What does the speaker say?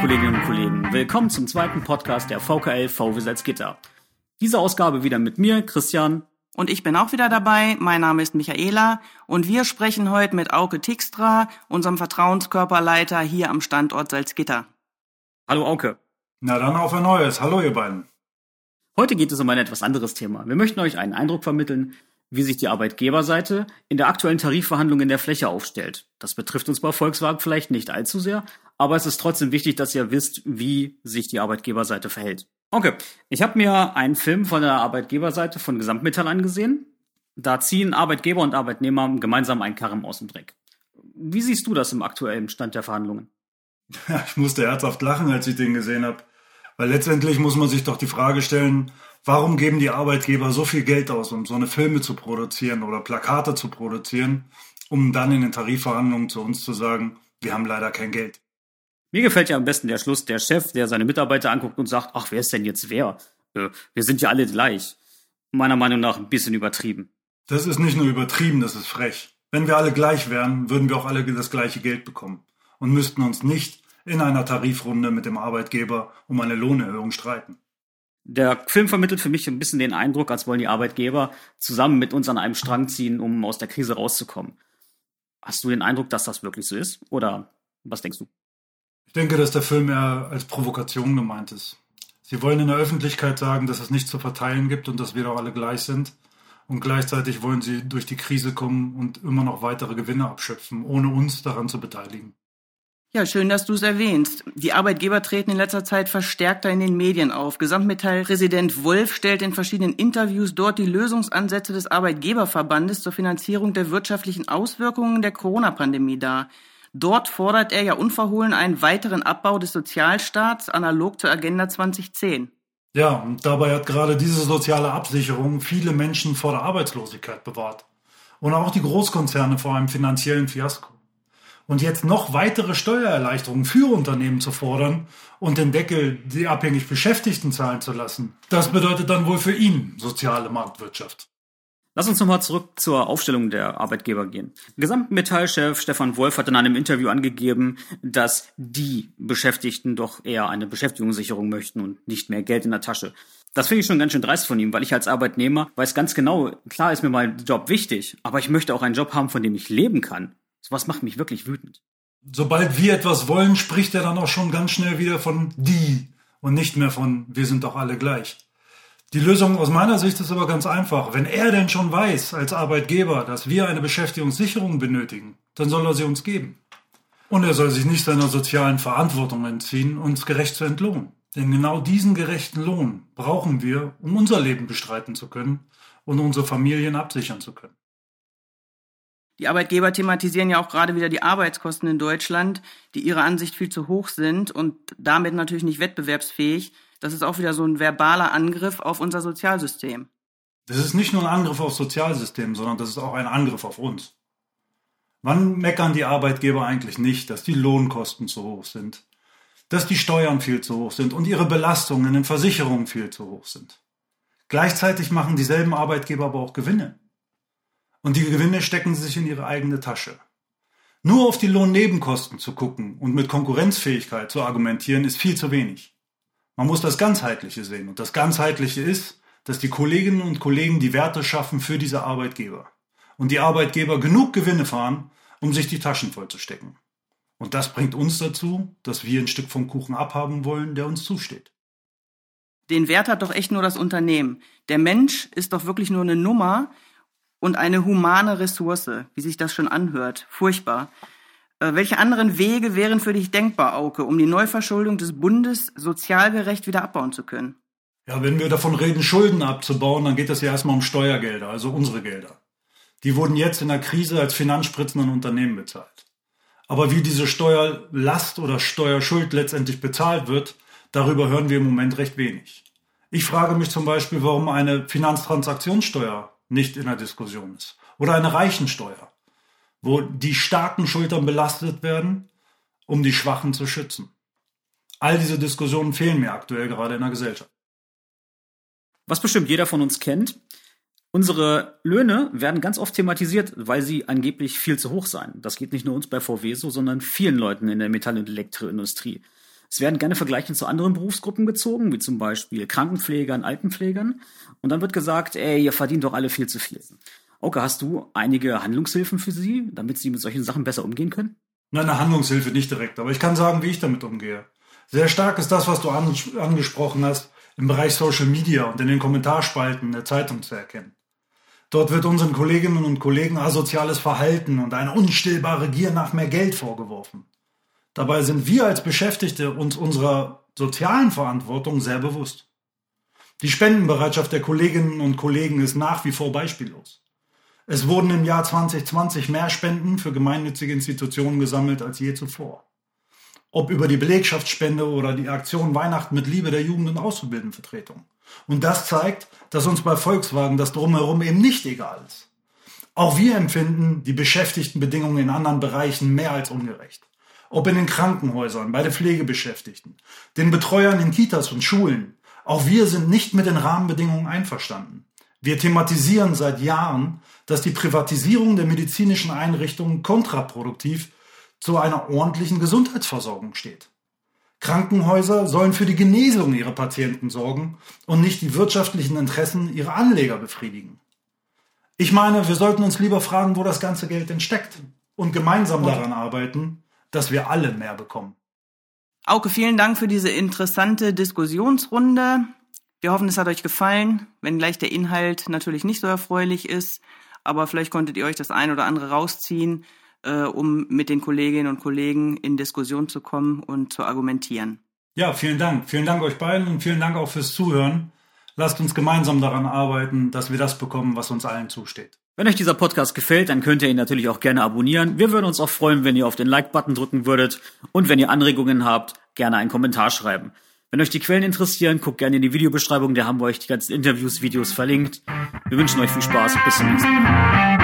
Kolleginnen und Kollegen. Willkommen zum zweiten Podcast der VKL VW Salzgitter. Diese Ausgabe wieder mit mir, Christian. Und ich bin auch wieder dabei. Mein Name ist Michaela und wir sprechen heute mit Auke Tixtra, unserem Vertrauenskörperleiter hier am Standort Salzgitter. Hallo Auke. Na dann auf ein neues. Hallo ihr beiden. Heute geht es um ein etwas anderes Thema. Wir möchten euch einen Eindruck vermitteln, wie sich die Arbeitgeberseite in der aktuellen Tarifverhandlung in der Fläche aufstellt. Das betrifft uns bei Volkswagen vielleicht nicht allzu sehr, aber es ist trotzdem wichtig, dass ihr wisst, wie sich die Arbeitgeberseite verhält. Okay, ich habe mir einen Film von der Arbeitgeberseite von Gesamtmetall angesehen. Da ziehen Arbeitgeber und Arbeitnehmer gemeinsam einen Karren aus dem Dreck. Wie siehst du das im aktuellen Stand der Verhandlungen? Ich musste herzhaft lachen, als ich den gesehen habe. Weil letztendlich muss man sich doch die Frage stellen, Warum geben die Arbeitgeber so viel Geld aus, um so eine Filme zu produzieren oder Plakate zu produzieren, um dann in den Tarifverhandlungen zu uns zu sagen, wir haben leider kein Geld? Mir gefällt ja am besten der Schluss, der Chef, der seine Mitarbeiter anguckt und sagt, ach, wer ist denn jetzt wer? Äh, wir sind ja alle gleich. Meiner Meinung nach ein bisschen übertrieben. Das ist nicht nur übertrieben, das ist frech. Wenn wir alle gleich wären, würden wir auch alle das gleiche Geld bekommen und müssten uns nicht in einer Tarifrunde mit dem Arbeitgeber um eine Lohnerhöhung streiten. Der Film vermittelt für mich ein bisschen den Eindruck, als wollen die Arbeitgeber zusammen mit uns an einem Strang ziehen, um aus der Krise rauszukommen. Hast du den Eindruck, dass das wirklich so ist? Oder was denkst du? Ich denke, dass der Film eher als Provokation gemeint ist. Sie wollen in der Öffentlichkeit sagen, dass es nichts zu verteilen gibt und dass wir doch alle gleich sind. Und gleichzeitig wollen sie durch die Krise kommen und immer noch weitere Gewinne abschöpfen, ohne uns daran zu beteiligen. Ja, schön, dass du es erwähnst. Die Arbeitgeber treten in letzter Zeit verstärkter in den Medien auf. Gesamtmetallpräsident Wolf stellt in verschiedenen Interviews dort die Lösungsansätze des Arbeitgeberverbandes zur Finanzierung der wirtschaftlichen Auswirkungen der Corona-Pandemie dar. Dort fordert er ja unverhohlen einen weiteren Abbau des Sozialstaats analog zur Agenda 2010. Ja, und dabei hat gerade diese soziale Absicherung viele Menschen vor der Arbeitslosigkeit bewahrt. Und auch die Großkonzerne vor einem finanziellen Fiasko. Und jetzt noch weitere Steuererleichterungen für Unternehmen zu fordern und den Deckel die abhängig Beschäftigten zahlen zu lassen, das bedeutet dann wohl für ihn soziale Marktwirtschaft. Lass uns nochmal zurück zur Aufstellung der Arbeitgeber gehen. Gesamtmetallchef Stefan Wolf hat in einem Interview angegeben, dass die Beschäftigten doch eher eine Beschäftigungssicherung möchten und nicht mehr Geld in der Tasche. Das finde ich schon ganz schön dreist von ihm, weil ich als Arbeitnehmer weiß ganz genau, klar ist mir mein Job wichtig, aber ich möchte auch einen Job haben, von dem ich leben kann. Sowas macht mich wirklich wütend. Sobald wir etwas wollen, spricht er dann auch schon ganz schnell wieder von die und nicht mehr von wir sind doch alle gleich. Die Lösung aus meiner Sicht ist aber ganz einfach. Wenn er denn schon weiß als Arbeitgeber, dass wir eine Beschäftigungssicherung benötigen, dann soll er sie uns geben. Und er soll sich nicht seiner sozialen Verantwortung entziehen, uns gerecht zu entlohnen. Denn genau diesen gerechten Lohn brauchen wir, um unser Leben bestreiten zu können und unsere Familien absichern zu können. Die Arbeitgeber thematisieren ja auch gerade wieder die Arbeitskosten in Deutschland, die ihrer Ansicht viel zu hoch sind und damit natürlich nicht wettbewerbsfähig. Das ist auch wieder so ein verbaler Angriff auf unser Sozialsystem. Das ist nicht nur ein Angriff aufs Sozialsystem, sondern das ist auch ein Angriff auf uns. Wann meckern die Arbeitgeber eigentlich nicht, dass die Lohnkosten zu hoch sind, dass die Steuern viel zu hoch sind und ihre Belastungen in den Versicherungen viel zu hoch sind? Gleichzeitig machen dieselben Arbeitgeber aber auch Gewinne und die Gewinne stecken sich in ihre eigene Tasche. Nur auf die Lohnnebenkosten zu gucken und mit Konkurrenzfähigkeit zu argumentieren, ist viel zu wenig. Man muss das Ganzheitliche sehen. Und das Ganzheitliche ist, dass die Kolleginnen und Kollegen die Werte schaffen für diese Arbeitgeber. Und die Arbeitgeber genug Gewinne fahren, um sich die Taschen vollzustecken. Und das bringt uns dazu, dass wir ein Stück vom Kuchen abhaben wollen, der uns zusteht. Den Wert hat doch echt nur das Unternehmen. Der Mensch ist doch wirklich nur eine Nummer, und eine humane Ressource, wie sich das schon anhört. Furchtbar. Äh, welche anderen Wege wären für dich denkbar, Auke, um die Neuverschuldung des Bundes sozialgerecht wieder abbauen zu können? Ja, wenn wir davon reden, Schulden abzubauen, dann geht es ja erstmal um Steuergelder, also unsere Gelder. Die wurden jetzt in der Krise als Finanzspritzen an Unternehmen bezahlt. Aber wie diese Steuerlast oder Steuerschuld letztendlich bezahlt wird, darüber hören wir im Moment recht wenig. Ich frage mich zum Beispiel, warum eine Finanztransaktionssteuer nicht in der Diskussion ist. Oder eine Reichensteuer, wo die starken Schultern belastet werden, um die Schwachen zu schützen. All diese Diskussionen fehlen mir aktuell gerade in der Gesellschaft. Was bestimmt jeder von uns kennt, unsere Löhne werden ganz oft thematisiert, weil sie angeblich viel zu hoch seien. Das geht nicht nur uns bei VW so, sondern vielen Leuten in der Metall- und Elektroindustrie. Es werden gerne Vergleiche zu anderen Berufsgruppen gezogen, wie zum Beispiel Krankenpflegern, Altenpflegern. Und dann wird gesagt, ey, ihr verdient doch alle viel zu viel. Oke, hast du einige Handlungshilfen für Sie, damit Sie mit solchen Sachen besser umgehen können? Nein, eine Handlungshilfe nicht direkt, aber ich kann sagen, wie ich damit umgehe. Sehr stark ist das, was du angesprochen hast, im Bereich Social Media und in den Kommentarspalten der Zeitung zu erkennen. Dort wird unseren Kolleginnen und Kollegen asoziales Verhalten und eine unstillbare Gier nach mehr Geld vorgeworfen. Dabei sind wir als Beschäftigte uns unserer sozialen Verantwortung sehr bewusst. Die Spendenbereitschaft der Kolleginnen und Kollegen ist nach wie vor beispiellos. Es wurden im Jahr 2020 mehr Spenden für gemeinnützige Institutionen gesammelt als je zuvor. Ob über die Belegschaftsspende oder die Aktion Weihnachten mit Liebe der Jugend- und Auszubildendenvertretung. Und das zeigt, dass uns bei Volkswagen das Drumherum eben nicht egal ist. Auch wir empfinden die Beschäftigtenbedingungen in anderen Bereichen mehr als ungerecht. Ob in den Krankenhäusern, bei den Pflegebeschäftigten, den Betreuern in Kitas und Schulen. Auch wir sind nicht mit den Rahmenbedingungen einverstanden. Wir thematisieren seit Jahren, dass die Privatisierung der medizinischen Einrichtungen kontraproduktiv zu einer ordentlichen Gesundheitsversorgung steht. Krankenhäuser sollen für die Genesung ihrer Patienten sorgen und nicht die wirtschaftlichen Interessen ihrer Anleger befriedigen. Ich meine, wir sollten uns lieber fragen, wo das ganze Geld denn steckt und gemeinsam daran arbeiten, dass wir alle mehr bekommen. Auke, vielen Dank für diese interessante Diskussionsrunde. Wir hoffen, es hat euch gefallen, wenngleich der Inhalt natürlich nicht so erfreulich ist, aber vielleicht konntet ihr euch das ein oder andere rausziehen äh, um mit den Kolleginnen und Kollegen in Diskussion zu kommen und zu argumentieren. Ja, vielen Dank. Vielen Dank euch beiden und vielen Dank auch fürs Zuhören. Lasst uns gemeinsam daran arbeiten, dass wir das bekommen, was uns allen zusteht. Wenn euch dieser Podcast gefällt, dann könnt ihr ihn natürlich auch gerne abonnieren. Wir würden uns auch freuen, wenn ihr auf den Like-Button drücken würdet und wenn ihr Anregungen habt, gerne einen Kommentar schreiben. Wenn euch die Quellen interessieren, guckt gerne in die Videobeschreibung, da haben wir euch die ganzen Interviews, Videos verlinkt. Wir wünschen euch viel Spaß, bis zum nächsten Mal.